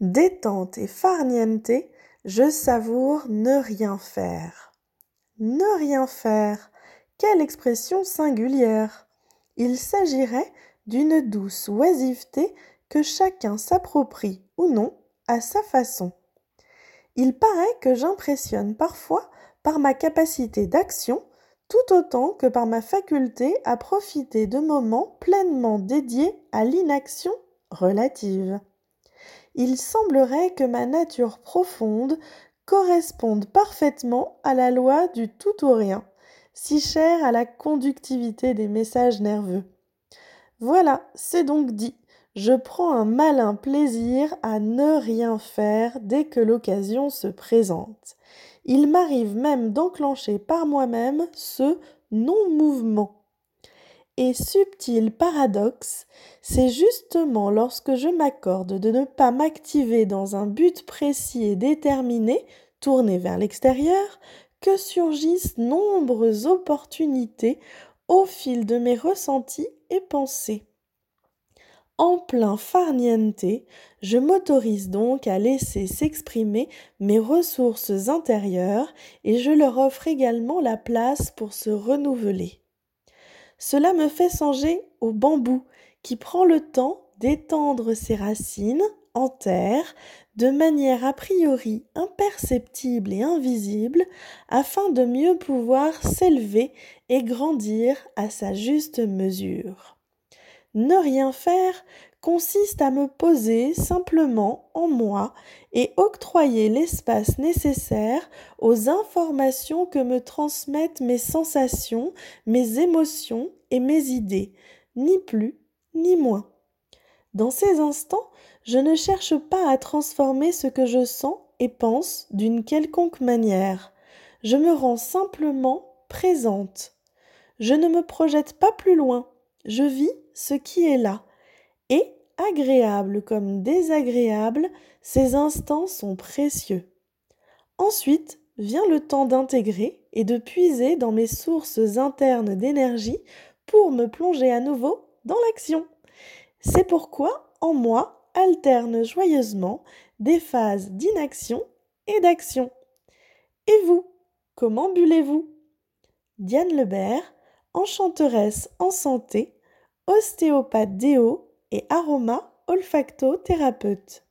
Détente et farniente, je savoure ne rien faire. Ne rien faire. Quelle expression singulière. Il s'agirait d'une douce oisiveté que chacun s'approprie ou non à sa façon. Il paraît que j'impressionne parfois par ma capacité d'action tout autant que par ma faculté à profiter de moments pleinement dédiés à l'inaction relative il semblerait que ma nature profonde corresponde parfaitement à la loi du tout ou rien, si chère à la conductivité des messages nerveux. Voilà, c'est donc dit. Je prends un malin plaisir à ne rien faire dès que l'occasion se présente. Il m'arrive même d'enclencher par moi-même ce non-mouvement et subtil paradoxe, c'est justement lorsque je m'accorde de ne pas m'activer dans un but précis et déterminé, tourné vers l'extérieur, que surgissent nombreuses opportunités au fil de mes ressentis et pensées. En plein farniente, je m'autorise donc à laisser s'exprimer mes ressources intérieures et je leur offre également la place pour se renouveler. Cela me fait songer au bambou qui prend le temps d'étendre ses racines en terre de manière a priori imperceptible et invisible afin de mieux pouvoir s'élever et grandir à sa juste mesure. Ne rien faire consiste à me poser simplement en moi et octroyer l'espace nécessaire aux informations que me transmettent mes sensations, mes émotions et mes idées, ni plus ni moins. Dans ces instants, je ne cherche pas à transformer ce que je sens et pense d'une quelconque manière. Je me rends simplement présente. Je ne me projette pas plus loin. Je vis ce qui est là et, agréable comme désagréable, ces instants sont précieux. Ensuite vient le temps d'intégrer et de puiser dans mes sources internes d'énergie pour me plonger à nouveau dans l'action. C'est pourquoi, en moi, alternent joyeusement des phases d'inaction et d'action. Et vous, comment bullez-vous? Diane Lebert, enchanteresse en santé, ostéopathe déo et aroma olfacto thérapeute.